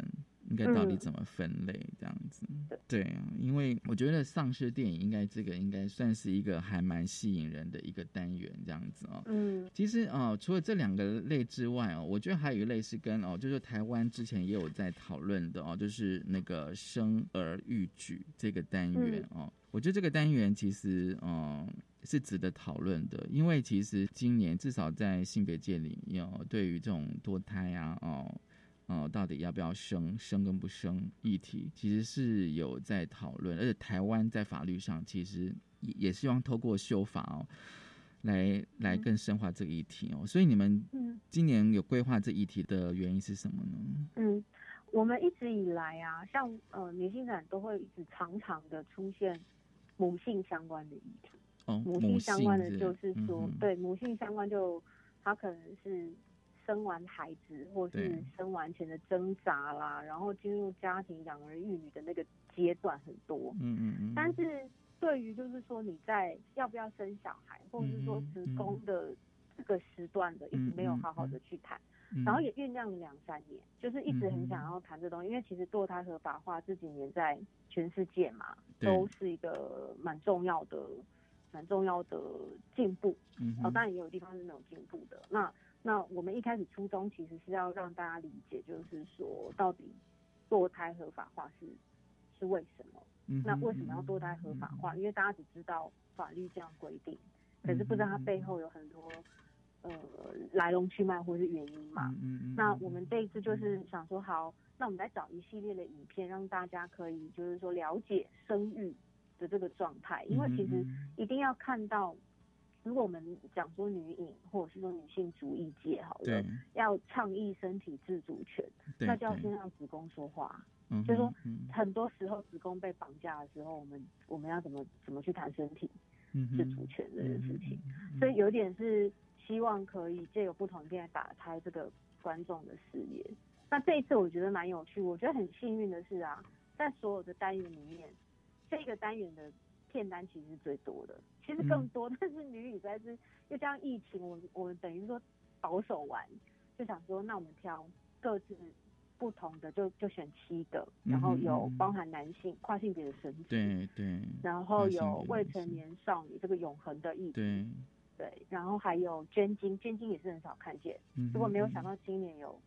应该到底嗯怎么分类这样子。对啊，因为我觉得丧尸电影应该这个应该算是一个还蛮吸引人的一个单元这样子哦。嗯其实哦，除了这两个类之外哦，我觉得还有一类是跟哦，就是台湾之前也有在讨论的哦，就是那个生儿育举这个单元哦。我觉得这个单元其实嗯是值得讨论的，因为其实今年至少在性别界里面哦，对于这种多胎啊哦。哦，到底要不要生，生跟不生议题，其实是有在讨论，而且台湾在法律上其实也也希望透过修法哦，来来更深化这个议题哦。所以你们嗯今年有规划这议题的原因是什么呢？嗯，我们一直以来啊，像呃女性展都会一直常常的出现母性相关的议题。哦，母性相关的就是嗯说，哼对母性相关就它可能是生完孩子，或是生完前的挣扎啦，然后进入家庭养儿育女的那个阶段很多。嗯嗯嗯，但是对于就是说你在要不要生小孩，或者是说嗯子宫的这个时段的，一直没有好好的去谈，嗯然后也酝酿了两三年，就是一直很想要谈这东西，因为其实堕胎合法化这几年在全世界嘛，都是一个蛮重要的、蛮重要的进步。嗯哦，当然也有地方是没有进步的。那那我们一开始初衷其实是要让大家理解，就是说到底堕胎合法化是是为什么？嗯那为什么要堕胎合法化？因为大家只知道法律这样规定，可是不知道它背后有很多呃来龙去脉或是原因嘛。嗯嗯那我们这一次就是想说，好，那我们来找一系列的影片，让大家可以就是说了解生育的这个状态，因为其实一定要看到，如果我们讲说女影或者是说女性主义界好了，要倡议身体自主权，那就要先让子宫说话。嗯就是说很多时候子宫被绑架的时候，我们我们要怎么怎么去谈身体自主权这件事情，所以有点是希望可以借由不同的片来打开这个观众的视野。那这一次我觉得蛮有趣，我觉得很幸运的是啊，在所有的单元里面，这个单元的片单其实是最多的，其实更多，但是女语在是又加上疫情，我们我们等于说保守完，就想说那我们挑各自不同的，就就选七个，然后有包含男性跨性别的身体，对对，然后有未成年少女这个永恒的议题，对。对，然后还有捐精，捐精也是很少看见，嗯如果没有想到今年有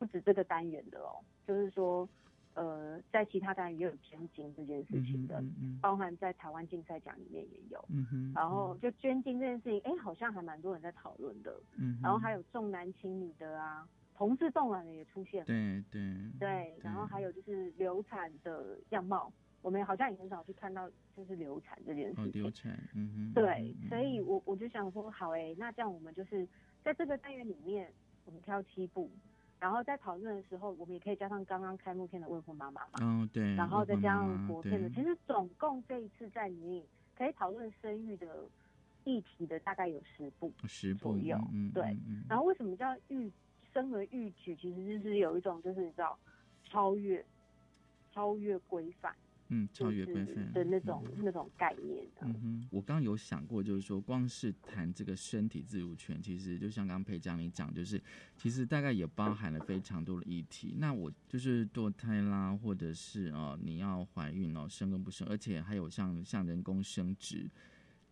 不止这个单元的哦，就是说，呃，在其他单元也有捐精这件事情的，包含在台湾竞赛奖里面也有，嗯哼，然后就捐精这件事情，哎，好像还蛮多人在讨论的，嗯，然后还有重男轻女的啊，同志动卵的也出现了，对对对，然后还有就是流产的样貌，我们好像也很少去看到就是流产这件事哦，情，流产，嗯哼，对，所以我我就想说，好哎、那这样我们就是在这个单元里面，我们挑七部，然后在讨论的时候，我们也可以加上刚刚开幕片的未婚妈妈嘛，哦对，然后再加上国片的，对其实总共这一次在里面可以讨论生育的议题的大概有十部十部左右，嗯，对。嗯然后为什么叫育生而育举？其实就是有一种就是你知道超越超越规范，嗯，超越就是规范的那种、那种概念的。嗯哼，我刚刚有想过，就是说，光是谈这个身体自主权，其实就像刚刚裴江你讲，就是其实大概也包含了非常多的议题。那我就是堕胎啦，或者是哦，你要怀孕哦，生跟不生，而且还有像像人工生殖。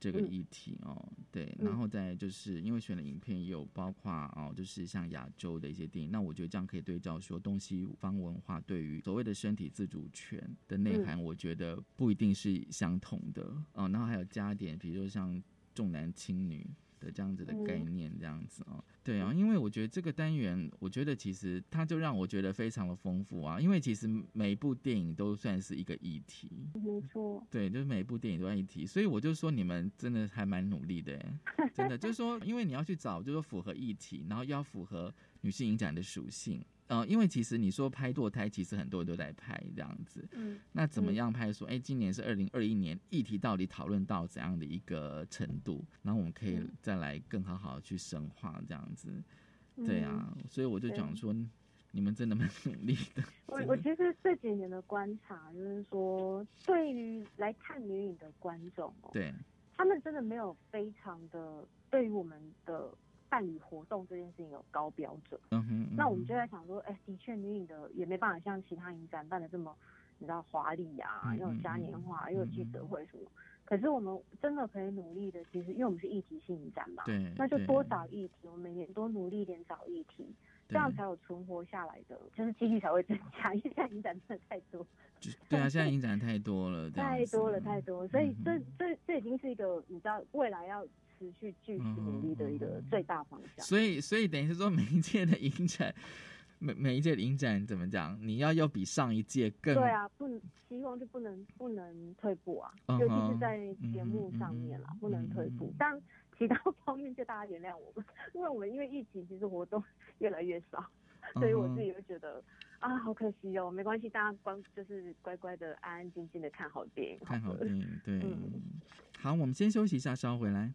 这个嗯。议题哦，对，嗯。然后再就是因为选的影片也有包括哦，就是像亚洲的一些电影，那我觉得这样可以对照说东西方文化对于所谓的身体自主权的内涵，我觉得不一定是相同的。哦。然后还有加点，比如说像重男轻女的这样子的概念，这样子哦。对啊，因为我觉得这个单元，我觉得其实它就让我觉得非常的丰富啊，因为其实每一部电影都算是一个议题。没错，对，就是每一部电影都在议题，所以我就说你们真的还蛮努力的哎，真的就是说，因为你要去找，就是说符合议题，然后要符合女性影展的属性，呃，因为其实你说拍堕胎，其实很多人都在拍这样子，嗯，那怎么样拍说，哎、今年是二零二一年，议题到底讨论到怎样的一个程度，然后我们可以嗯。再来更好好的去深化这样子，对啊，所以我就讲。说，你们真的蛮努力的，我我其实这几年的观察就是说，对于来看女影的观众哦，对，他们真的没有非常的对于我们的伴侣活动这件事情有高标准。嗯哼，那我们就在想说，哎，的确女影的也没办法像其他影展办的这么，你知道华丽呀、嗯又有嘉年华，又有记者会什么。可是我们真的可以努力的，其实因为我们是议题性影展嘛，对对那就多找议题，我们每年多努力一点找议题，这样才有存活下来的，就是几率才会增加。因为现在影展真的太多，对啊，现在影展太多了，太多了，太多了，所以这这已经是一个你知道未来要持续继续努力的一个最大方向。所以，所以等于是说，每一届的影展，每每一届的影展怎么讲？你要要比上一届更对啊，不能希望就不能不能退步啊，嗯尤其是在节目上面啦，不能退步。但其他 方面就大家原谅我们，因为我们因为疫情，其实活动 越来越少，所以我自己会觉得啊，好可惜哦。没关系，大家关就是乖乖的、安安静静的看好电影。看好电影，对。嗯 好，我们先休息一下，稍后回来。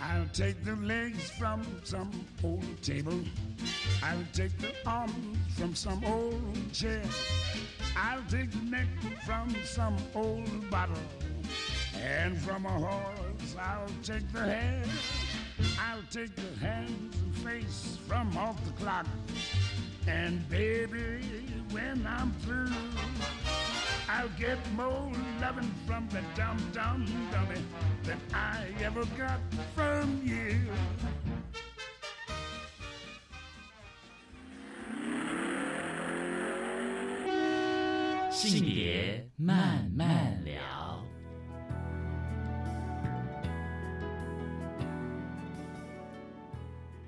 I'll take the legs from some old table. I'll take the arms from some old chair. I'll take the neck from some old bottle. And from a horse, I'll take the head. I'll take the hands and face from off the clock. And baby, when I'm through, I'll get more loving from the dum dum dummy than I ever got from you. 性别慢慢聊。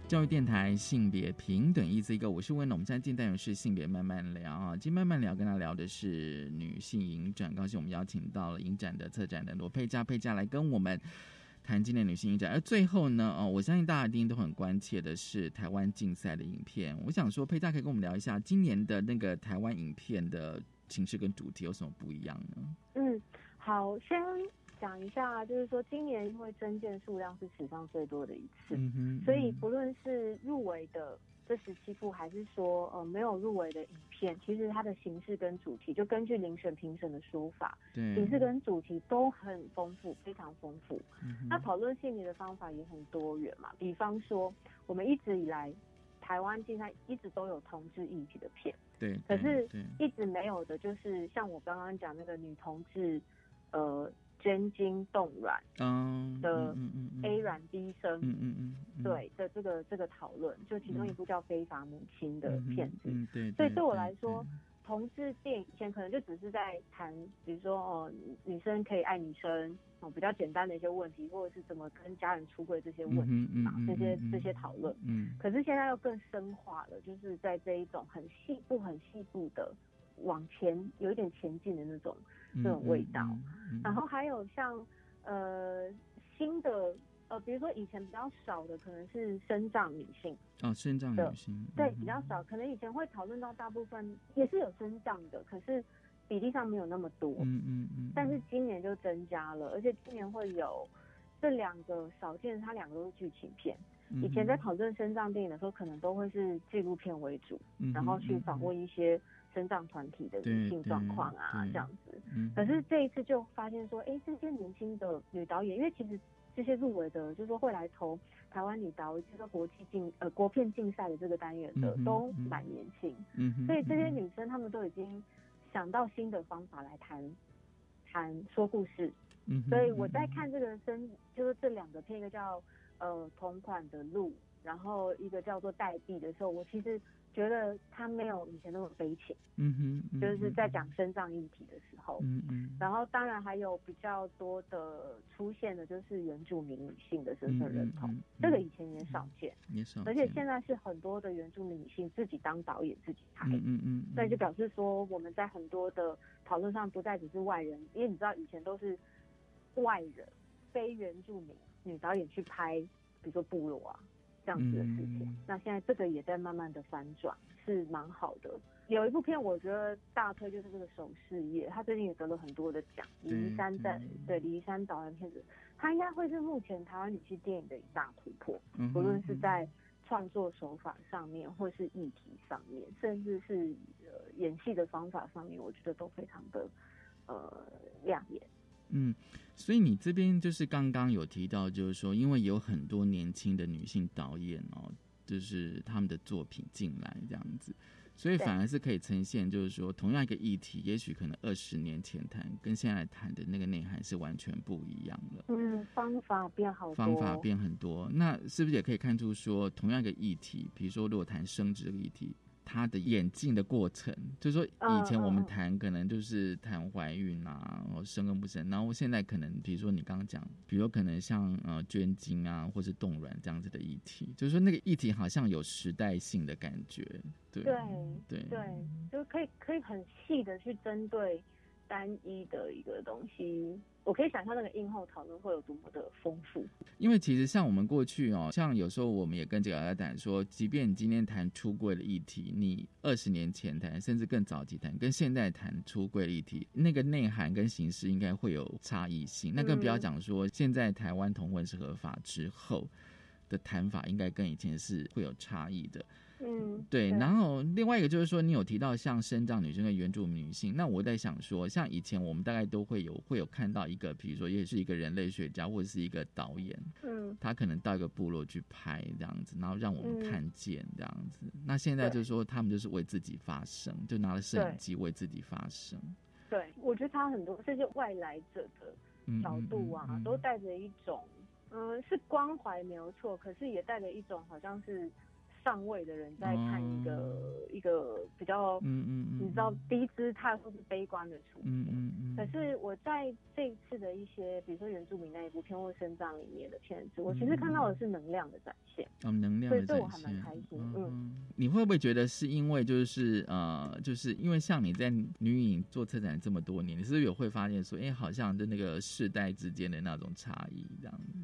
教育电台性别平等一字一个，我是温龙。我们现在进单元是性别慢慢聊啊，今天慢慢聊跟他聊的是女性影展，高兴我们邀请到了影展的策展人罗佩佳，佩佳来跟我们谈今年女性影展。而最后呢，哦，我相信大家一定都很关切的是台湾竞赛的影片。我想说，佩佳可以跟我们聊一下今年的那个台湾影片的形式跟主题有什么不一样呢？嗯，好，先讲一下，就是说今年因为增件数量是史上最多的一次，嗯嗯所以不论是入围的这十七部，还是说呃没有入围的影片，其实它的形式跟主题，就根据遴选评审的说法，对形式跟主题都很丰富，非常丰富。嗯那讨论性别的方法也很多元嘛，比方说我们一直以来台湾竞赛一直都有同志议题的片，对，可是一直没有的就是像我刚刚讲那个女同志，呃，捐精冻卵嗯的 A 卵 B 生，嗯嗯嗯嗯对的这个这个讨论，就其中一部叫《非法母亲》的片子。嗯对，所以对我对来说，同志电影以前可能就只是在谈，比如说哦，女生可以爱女生，哦，比较简单的一些问题，或者是怎么跟家人出柜这些问题嘛，嗯哼嗯这些这些讨论。嗯可是现在又更深化了，就是在这一种很细部、很细部的往前有一点前进的那种嗯这种味道。然后还有像呃新的呃，比如说以前比较少的可能是生长女性，哦，身障的女性，对嗯比较少，可能以前会讨论到大部分也是有生长的，可是比例上没有那么多。嗯嗯嗯，但是今年就增加了，而且今年会有这两个少见，它两个都是剧情片。嗯以前在讨论生障电影的时候，可能都会是纪录片为主，嗯然后去访问一些生障团体的女性状况啊，对这样子。嗯可是这一次就发现说，哎，这些年轻的女导演，因为其实这些入围的，就是说会来投台湾女导，就是说国际竞呃国片竞赛的这个单元的，嗯都嗯蛮年轻。嗯所以这些女生她们都已经想到新的方法来谈谈说故事。嗯所以我在看这个生，就是这两个片，一个叫呃同款的路，然后一个叫做代币的时候，我其实觉得它没有以前那么悲情，嗯哼嗯就是在讲身障议题的时候。嗯嗯然后当然还有比较多的出现的就是原住民女性的身份认同，这个以前也少见，也少而且见现在是很多的原住民女性自己当导演自己拍，嗯嗯嗯所以就表示说我们在很多的讨论上不再只是外人，因为你知道以前都是外人非原住民女导演去拍，比如说部落啊这样子的事情，嗯那现在这个也在慢慢的反转，是蛮好的。有一部片我觉得大推就是这个手事业，他最近也得了很多的奖，李对怡山在对李怡山导演片子，他应该会是目前台湾女性电影的一大突破，嗯哼不论是在创作手法上面，或是议题上面，甚至是呃演戏的方法上面，我觉得都非常的呃亮眼。嗯，所以你这边就是刚刚有提到，就是说，因为有很多年轻的女性导演哦，就是他们的作品进来这样子，所以反而是可以呈现，就是说，同样一个议题，也许可能二十年前谈跟现在谈的那个内涵是完全不一样的。嗯，方法变好多，方法变很多，那是不是也可以看出说，同样一个议题，比如说如果谈生殖这个议题，它的演进的过程，就是说以前我们谈可能就是谈怀孕啊，然后生跟不生，然后现在可能比如说你刚刚讲，比如说可能像呃捐精啊，或是冻卵这样子的议题，就是说那个议题好像有时代性的感觉，对对对。对，就可以可以很细的去针对单一的一个东西，我可以想象那个映后讨论会有多么的丰富。因为其实像我们过去哦，像有时候我们也跟这个来谈说，即便你今天谈出柜的议题，你二十年前谈，甚至更早期谈，跟现在谈出柜的议题，那个内涵跟形式应该会有差异性。那更不要讲说，现在台湾同婚是合法之后的谈法，应该跟以前是会有差异的。对，然后另外一个就是说，你有提到像生长女生跟原住民女性，那我在想说，像以前我们大概都会有会有看到一个，比如说也是一个人类学家或者是一个导演，嗯，他可能到一个部落去拍这样子，然后让我们嗯。看见这样子。那现在就是说，他们就是为自己发声，就拿了摄影机为自己发声。对，我觉得他很多这些外来者的嗯角度啊，嗯嗯嗯。都带着一种，嗯、是关怀没有错，可是也带着一种好像是上位的人在看一个、一个比较，哦嗯嗯嗯你知道低姿态或是悲观的处境。嗯嗯嗯可是我在这一次的一些，比如说原住民那一部片或生长里面的片子，我其嗯实看到的是能量的展现。哦，能量的展所以这我还蛮现。开心，嗯，你会不会觉得是因为就是呃，就是因为像你在女影做策展这么多年，你是不是有会发现说，哎、好像就那个世代之间的那种差异这样子？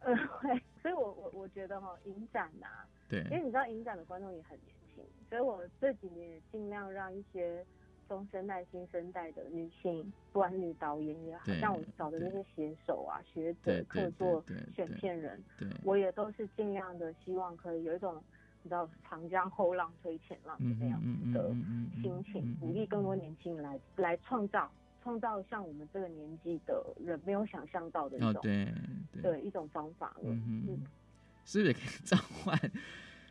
呃，会，所以我我我觉得哈，影展呐、对因为你知道影展的观众也很年轻，所以我这几年也尽量让一些中生代、新生代的女性，不管是女导演也好，像我找的那些写手啊、学者、客座选片人，对我也都是尽量的希望可以有一种你知道长江后浪推前浪的嗯那样子的心情，鼓励更多年轻人来来创造。创造像我们这个年纪的人没有想象到的一种，哦对对对一种方法了。嗯嗯，是不是也可以召唤？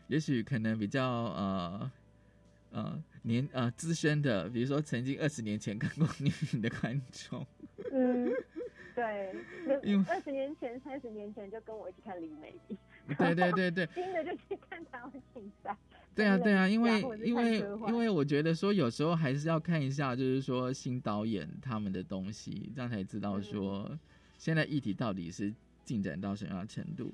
也许可能比较呃呃年呃资深的，比如说曾经二十年前看过女影的观众，嗯，对，因为二十年前、三十年前就跟我一起看李美丽，对对对对 新的就去看台湾竞赛。对啊，对啊，因为因为因为我觉得说有时候还是要看一下，就是说新导演他们的东西，这样才知道说现在议题到底是进展到什么样的程度。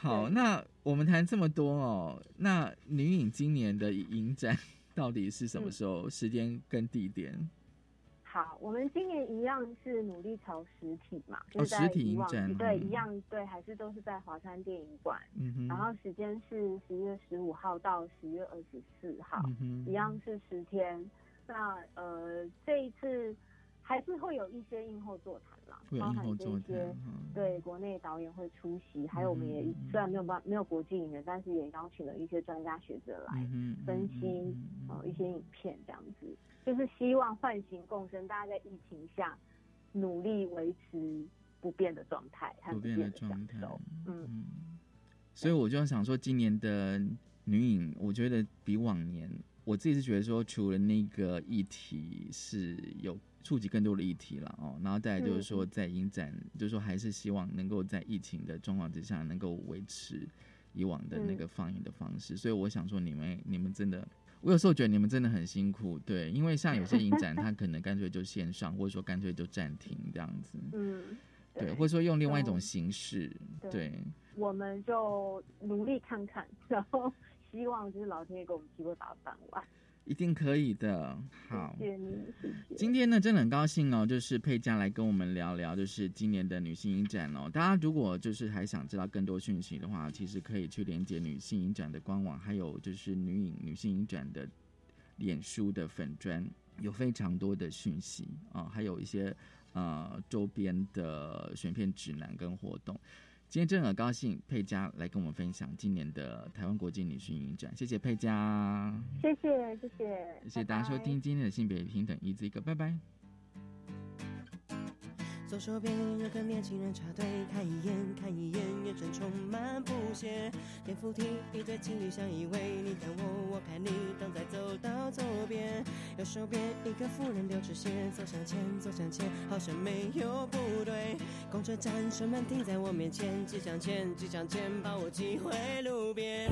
好，那我们谈这么多哦，那女影今年的影展到底是什么时候？时间跟地点？好，我们今年一样是努力朝实体嘛，哦就是在实体影展对，嗯一样对，还是都是在华山电影馆，嗯哼，然后时间是十月十五号到十月二十四号，嗯哼一样是十天。那呃，这一次还是会有一些映后座谈啦，包含这些嗯。对国内导演会出席，还有我们也嗯虽然没有办没有国际影人，但是也邀请了一些专家学者来分析呃一些影片这样子，就是希望唤醒共生，大家在疫情下努力维持不变的状态不不变的状态。嗯，所以我就想说，今年的女影，我觉得比往年，我自己是觉得说，除了那个议题是有触及更多的议题了哦，然后再来就是说，在影展，就是说还是希望能够在疫情的状况之下，能够维持以往的那个放映的方式。所以我想说，你们你们真的。我有时候觉得你们真的很辛苦，对，因为像有些影展，它可能干脆就线上，或者说干脆就暂停这样子，嗯，对，或者说用另外一种嗯形式，对对，我们就努力看看，然后希望就是老天爷给我们机会把它办完。一定可以的。好，谢谢你，谢谢。今天呢，真的很高兴哦，就是佩佳来跟我们聊聊，就是今年的女性影展哦。大家如果就是还想知道更多讯息的话，其实可以去连接女性影展的官网，还有就是女影女性影展的脸书的粉砖，有非常多的讯息啊、还有一些呃周边的选片指南跟活动。今天真的很高兴佩佳来跟我们分享今年的台湾国际女性影展，谢谢佩佳。谢谢，谢谢，谢谢大家收听今天的性别平等一字一个，拜拜。左手边有个年轻人插队，看一眼看一眼，眼神充满不屑。电扶梯一对情侣相依偎，你看我我看你，等在走到左边。右手边一个妇人丢纸鞋，走向前走向前，好像没有不对。公车站车门停在我面前，挤向前挤向前，把我挤回路边。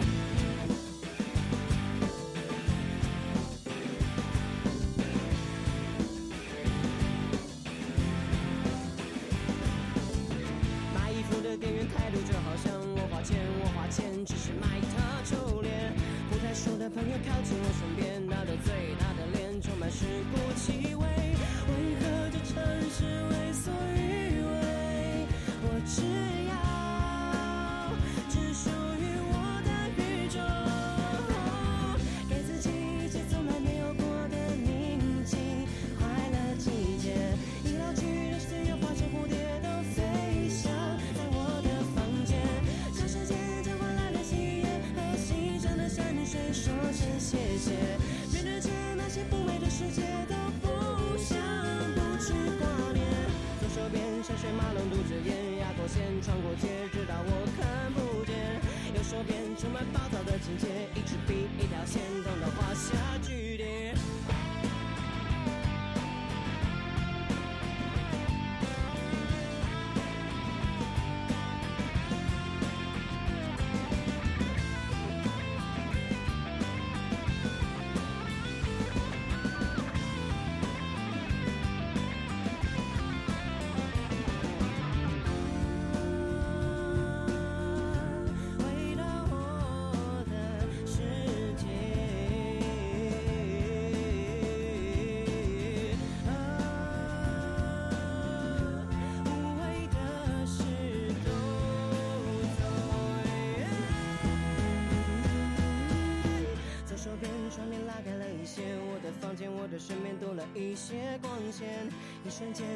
谢谢，面对着那些不美的世界身边多了一些光线，一瞬间。